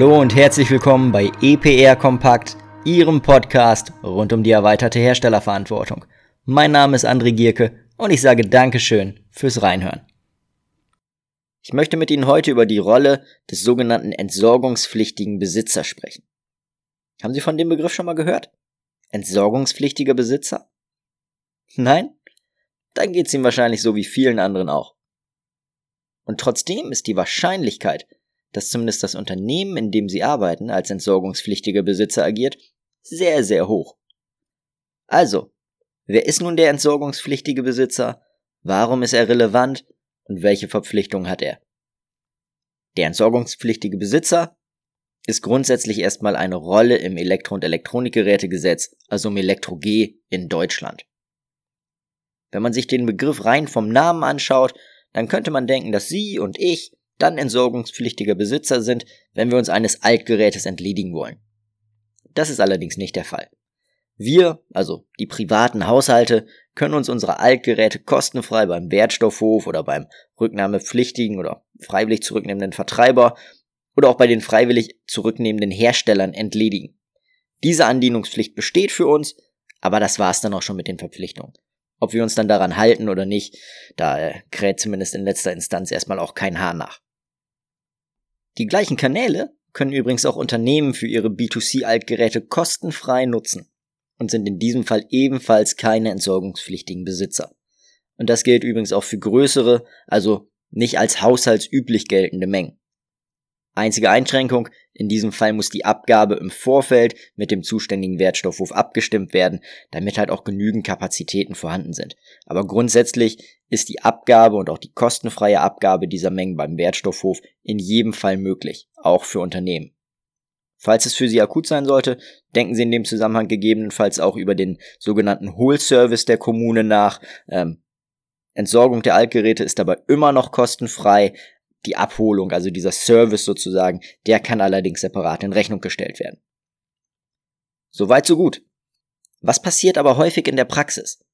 Hallo und herzlich willkommen bei EPR Kompakt, Ihrem Podcast rund um die erweiterte Herstellerverantwortung. Mein Name ist André Gierke und ich sage Dankeschön fürs Reinhören. Ich möchte mit Ihnen heute über die Rolle des sogenannten entsorgungspflichtigen Besitzers sprechen. Haben Sie von dem Begriff schon mal gehört? Entsorgungspflichtiger Besitzer? Nein? Dann geht's ihm wahrscheinlich so wie vielen anderen auch. Und trotzdem ist die Wahrscheinlichkeit, dass zumindest das Unternehmen, in dem sie arbeiten, als entsorgungspflichtiger Besitzer agiert, sehr, sehr hoch. Also, wer ist nun der entsorgungspflichtige Besitzer? Warum ist er relevant? Und welche Verpflichtungen hat er? Der entsorgungspflichtige Besitzer ist grundsätzlich erstmal eine Rolle im Elektro- und Elektronikgerätegesetz, also im Elektro-G in Deutschland. Wenn man sich den Begriff rein vom Namen anschaut, dann könnte man denken, dass Sie und ich dann entsorgungspflichtiger Besitzer sind, wenn wir uns eines Altgerätes entledigen wollen. Das ist allerdings nicht der Fall. Wir, also die privaten Haushalte, können uns unsere Altgeräte kostenfrei beim Wertstoffhof oder beim rücknahmepflichtigen oder freiwillig zurücknehmenden Vertreiber oder auch bei den freiwillig zurücknehmenden Herstellern entledigen. Diese Andienungspflicht besteht für uns, aber das war's dann auch schon mit den Verpflichtungen. Ob wir uns dann daran halten oder nicht, da äh, kräht zumindest in letzter Instanz erstmal auch kein Haar nach. Die gleichen Kanäle können übrigens auch Unternehmen für ihre B2C-Altgeräte kostenfrei nutzen und sind in diesem Fall ebenfalls keine entsorgungspflichtigen Besitzer. Und das gilt übrigens auch für größere, also nicht als haushaltsüblich geltende Mengen. Einzige Einschränkung, in diesem Fall muss die Abgabe im Vorfeld mit dem zuständigen Wertstoffhof abgestimmt werden, damit halt auch genügend Kapazitäten vorhanden sind. Aber grundsätzlich ist die Abgabe und auch die kostenfreie Abgabe dieser Mengen beim Wertstoffhof in jedem Fall möglich, auch für Unternehmen. Falls es für Sie akut sein sollte, denken Sie in dem Zusammenhang gegebenenfalls auch über den sogenannten Hohlservice der Kommune nach. Ähm, Entsorgung der Altgeräte ist dabei immer noch kostenfrei, die Abholung, also dieser Service sozusagen, der kann allerdings separat in Rechnung gestellt werden. Soweit so gut. Was passiert aber häufig in der Praxis?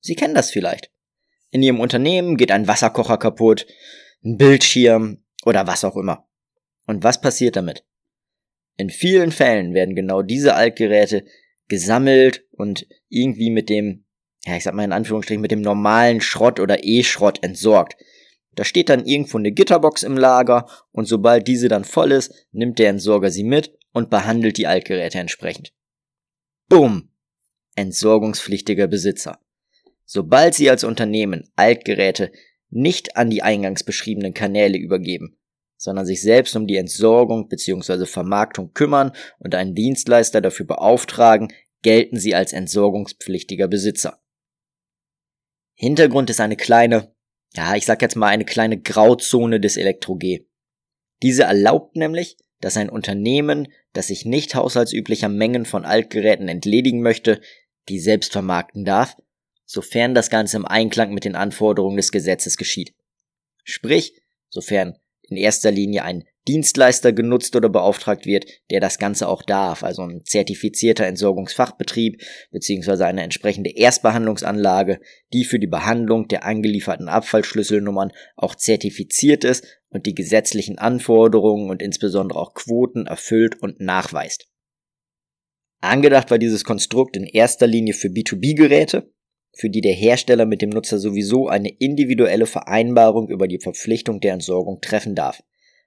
Sie kennen das vielleicht. In Ihrem Unternehmen geht ein Wasserkocher kaputt, ein Bildschirm oder was auch immer. Und was passiert damit? In vielen Fällen werden genau diese Altgeräte gesammelt und irgendwie mit dem, ja, ich sag mal in Anführungsstrichen, mit dem normalen Schrott oder E-Schrott entsorgt. Da steht dann irgendwo eine Gitterbox im Lager und sobald diese dann voll ist, nimmt der Entsorger sie mit und behandelt die Altgeräte entsprechend. Bumm! Entsorgungspflichtiger Besitzer. Sobald Sie als Unternehmen Altgeräte nicht an die eingangs beschriebenen Kanäle übergeben, sondern sich selbst um die Entsorgung bzw. Vermarktung kümmern und einen Dienstleister dafür beauftragen, gelten Sie als entsorgungspflichtiger Besitzer. Hintergrund ist eine kleine, ja, ich sag jetzt mal eine kleine Grauzone des Elektro-G. Diese erlaubt nämlich, dass ein Unternehmen, das sich nicht haushaltsüblicher Mengen von Altgeräten entledigen möchte, die selbst vermarkten darf, sofern das Ganze im Einklang mit den Anforderungen des Gesetzes geschieht. Sprich, sofern in erster Linie ein Dienstleister genutzt oder beauftragt wird, der das Ganze auch darf, also ein zertifizierter Entsorgungsfachbetrieb beziehungsweise eine entsprechende Erstbehandlungsanlage, die für die Behandlung der angelieferten Abfallschlüsselnummern auch zertifiziert ist und die gesetzlichen Anforderungen und insbesondere auch Quoten erfüllt und nachweist. Angedacht war dieses Konstrukt in erster Linie für B2B-Geräte, für die der Hersteller mit dem Nutzer sowieso eine individuelle Vereinbarung über die Verpflichtung der Entsorgung treffen darf.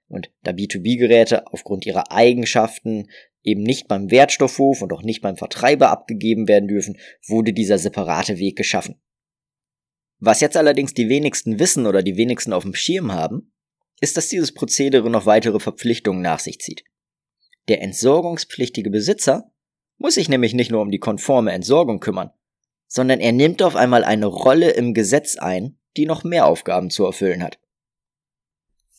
Und da B2B-Geräte aufgrund ihrer Eigenschaften eben nicht beim Wertstoffhof und auch nicht beim Vertreiber abgegeben werden dürfen, wurde dieser separate Weg geschaffen. Was jetzt allerdings die wenigsten wissen oder die wenigsten auf dem Schirm haben, ist, dass dieses Prozedere noch weitere Verpflichtungen nach sich zieht. Der entsorgungspflichtige Besitzer muss sich nämlich nicht nur um die konforme Entsorgung kümmern, sondern er nimmt auf einmal eine Rolle im Gesetz ein, die noch mehr Aufgaben zu erfüllen hat.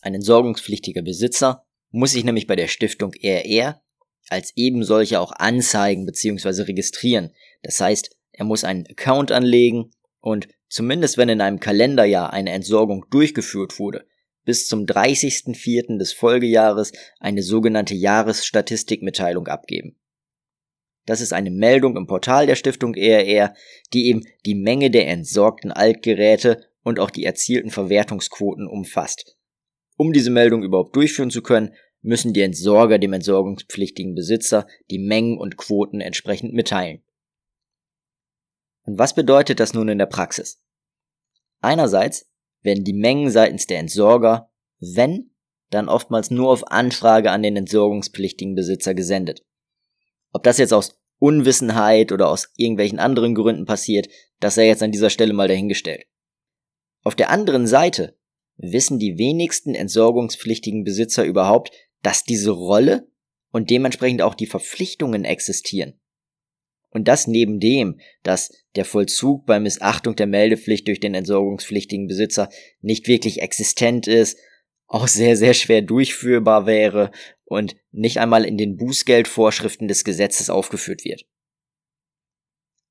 Ein entsorgungspflichtiger Besitzer muss sich nämlich bei der Stiftung RR als eben solcher auch anzeigen bzw. registrieren. Das heißt, er muss einen Account anlegen und zumindest wenn in einem Kalenderjahr eine Entsorgung durchgeführt wurde, bis zum 30.04. des Folgejahres eine sogenannte Jahresstatistikmitteilung abgeben. Das ist eine Meldung im Portal der Stiftung ERR, die eben die Menge der entsorgten Altgeräte und auch die erzielten Verwertungsquoten umfasst. Um diese Meldung überhaupt durchführen zu können, müssen die Entsorger dem entsorgungspflichtigen Besitzer die Mengen und Quoten entsprechend mitteilen. Und was bedeutet das nun in der Praxis? Einerseits werden die Mengen seitens der Entsorger, wenn, dann oftmals nur auf Anfrage an den entsorgungspflichtigen Besitzer gesendet. Ob das jetzt aus Unwissenheit oder aus irgendwelchen anderen Gründen passiert, das sei jetzt an dieser Stelle mal dahingestellt. Auf der anderen Seite wissen die wenigsten entsorgungspflichtigen Besitzer überhaupt, dass diese Rolle und dementsprechend auch die Verpflichtungen existieren. Und das neben dem, dass der Vollzug bei Missachtung der Meldepflicht durch den entsorgungspflichtigen Besitzer nicht wirklich existent ist, auch sehr, sehr schwer durchführbar wäre und nicht einmal in den Bußgeldvorschriften des Gesetzes aufgeführt wird.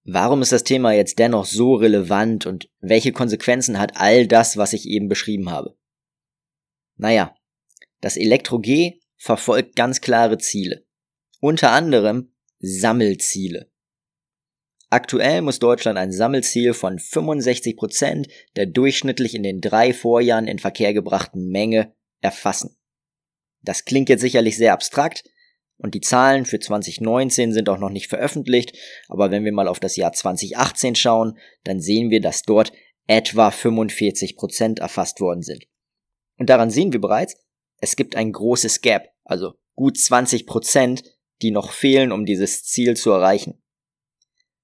Warum ist das Thema jetzt dennoch so relevant und welche Konsequenzen hat all das, was ich eben beschrieben habe? Naja, das Elektro-G verfolgt ganz klare Ziele. Unter anderem Sammelziele. Aktuell muss Deutschland ein Sammelziel von 65 Prozent der durchschnittlich in den drei Vorjahren in Verkehr gebrachten Menge erfassen. Das klingt jetzt sicherlich sehr abstrakt und die Zahlen für 2019 sind auch noch nicht veröffentlicht, aber wenn wir mal auf das Jahr 2018 schauen, dann sehen wir, dass dort etwa 45 Prozent erfasst worden sind. Und daran sehen wir bereits, es gibt ein großes Gap, also gut 20 Prozent, die noch fehlen, um dieses Ziel zu erreichen.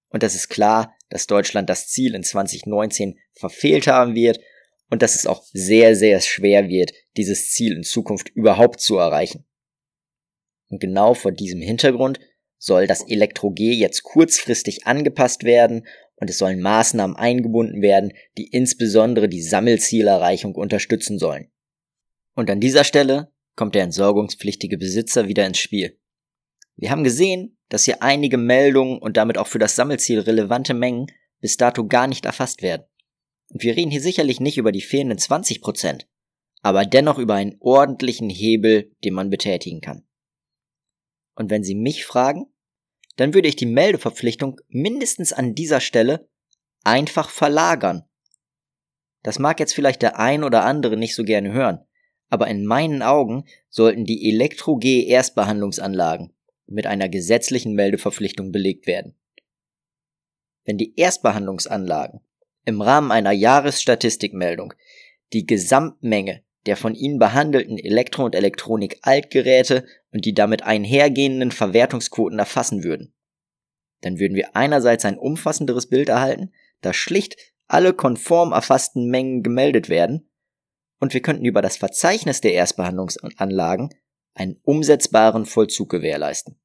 Und das ist klar, dass Deutschland das Ziel in 2019 verfehlt haben wird und dass es auch sehr, sehr schwer wird, dieses Ziel in Zukunft überhaupt zu erreichen. Und genau vor diesem Hintergrund soll das Elektro-G jetzt kurzfristig angepasst werden und es sollen Maßnahmen eingebunden werden, die insbesondere die Sammelzielerreichung unterstützen sollen. Und an dieser Stelle kommt der entsorgungspflichtige Besitzer wieder ins Spiel. Wir haben gesehen, dass hier einige Meldungen und damit auch für das Sammelziel relevante Mengen bis dato gar nicht erfasst werden. Und wir reden hier sicherlich nicht über die fehlenden 20 Prozent, aber dennoch über einen ordentlichen Hebel, den man betätigen kann. Und wenn Sie mich fragen, dann würde ich die Meldeverpflichtung mindestens an dieser Stelle einfach verlagern. Das mag jetzt vielleicht der ein oder andere nicht so gerne hören, aber in meinen Augen sollten die Elektro-G-Erstbehandlungsanlagen mit einer gesetzlichen Meldeverpflichtung belegt werden. Wenn die Erstbehandlungsanlagen im Rahmen einer Jahresstatistikmeldung die Gesamtmenge der von ihnen behandelten Elektro- und Elektronik-Altgeräte und die damit einhergehenden Verwertungsquoten erfassen würden, dann würden wir einerseits ein umfassenderes Bild erhalten, da schlicht alle konform erfassten Mengen gemeldet werden, und wir könnten über das Verzeichnis der Erstbehandlungsanlagen einen umsetzbaren Vollzug gewährleisten.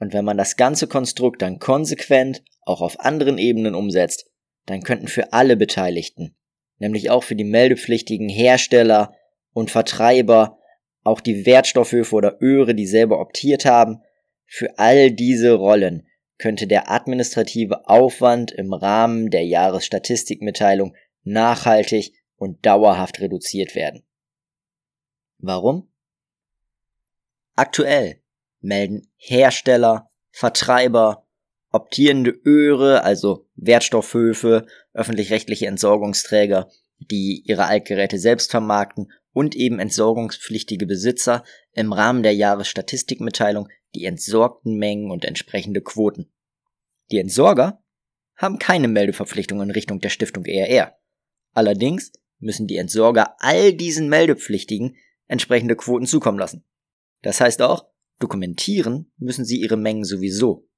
Und wenn man das ganze Konstrukt dann konsequent auch auf anderen Ebenen umsetzt, dann könnten für alle Beteiligten, nämlich auch für die meldepflichtigen Hersteller und Vertreiber, auch die Wertstoffhöfe oder Öre, die selber optiert haben, für all diese Rollen könnte der administrative Aufwand im Rahmen der Jahresstatistikmitteilung nachhaltig und dauerhaft reduziert werden. Warum? Aktuell melden Hersteller, Vertreiber, optierende Öre, also Wertstoffhöfe, öffentlich-rechtliche Entsorgungsträger, die ihre Altgeräte selbst vermarkten und eben entsorgungspflichtige Besitzer im Rahmen der Jahresstatistikmitteilung die entsorgten Mengen und entsprechende Quoten. Die Entsorger haben keine Meldeverpflichtung in Richtung der Stiftung ERR. Allerdings müssen die Entsorger all diesen Meldepflichtigen entsprechende Quoten zukommen lassen. Das heißt auch, dokumentieren müssen sie ihre Mengen sowieso.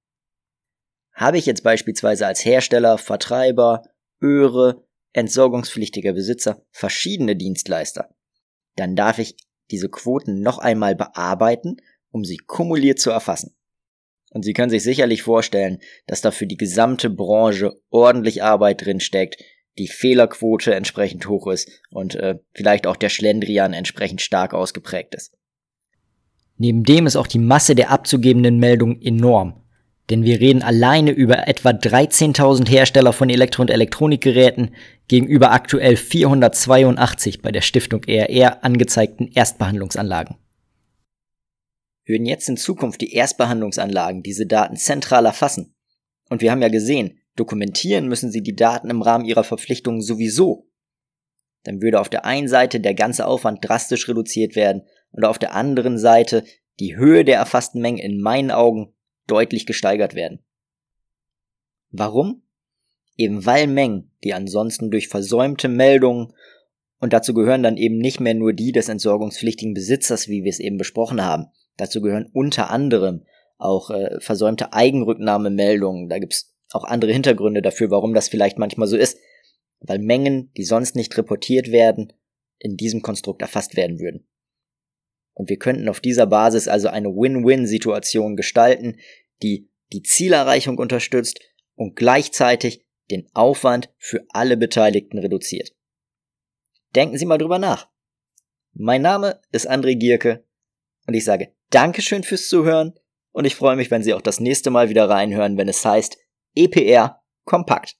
Habe ich jetzt beispielsweise als Hersteller, Vertreiber, Öre, entsorgungspflichtiger Besitzer verschiedene Dienstleister, dann darf ich diese Quoten noch einmal bearbeiten, um sie kumuliert zu erfassen. Und Sie können sich sicherlich vorstellen, dass da für die gesamte Branche ordentlich Arbeit drin steckt, die Fehlerquote entsprechend hoch ist und äh, vielleicht auch der Schlendrian entsprechend stark ausgeprägt ist. Neben dem ist auch die Masse der abzugebenden Meldungen enorm. Denn wir reden alleine über etwa 13.000 Hersteller von Elektro- und Elektronikgeräten gegenüber aktuell 482 bei der Stiftung ERR angezeigten Erstbehandlungsanlagen. Würden jetzt in Zukunft die Erstbehandlungsanlagen diese Daten zentral erfassen, und wir haben ja gesehen, dokumentieren müssen sie die Daten im Rahmen ihrer Verpflichtungen sowieso, dann würde auf der einen Seite der ganze Aufwand drastisch reduziert werden und auf der anderen Seite die Höhe der erfassten Mengen in meinen Augen deutlich gesteigert werden. Warum? Eben weil Mengen, die ansonsten durch versäumte Meldungen und dazu gehören dann eben nicht mehr nur die des entsorgungspflichtigen Besitzers, wie wir es eben besprochen haben. Dazu gehören unter anderem auch äh, versäumte Eigenrücknahmemeldungen. Da gibt's auch andere Hintergründe dafür, warum das vielleicht manchmal so ist. Weil Mengen, die sonst nicht reportiert werden, in diesem Konstrukt erfasst werden würden. Und wir könnten auf dieser Basis also eine Win-Win-Situation gestalten, die die Zielerreichung unterstützt und gleichzeitig den Aufwand für alle Beteiligten reduziert. Denken Sie mal drüber nach. Mein Name ist André Gierke und ich sage Dankeschön fürs Zuhören und ich freue mich, wenn Sie auch das nächste Mal wieder reinhören, wenn es heißt EPR Kompakt.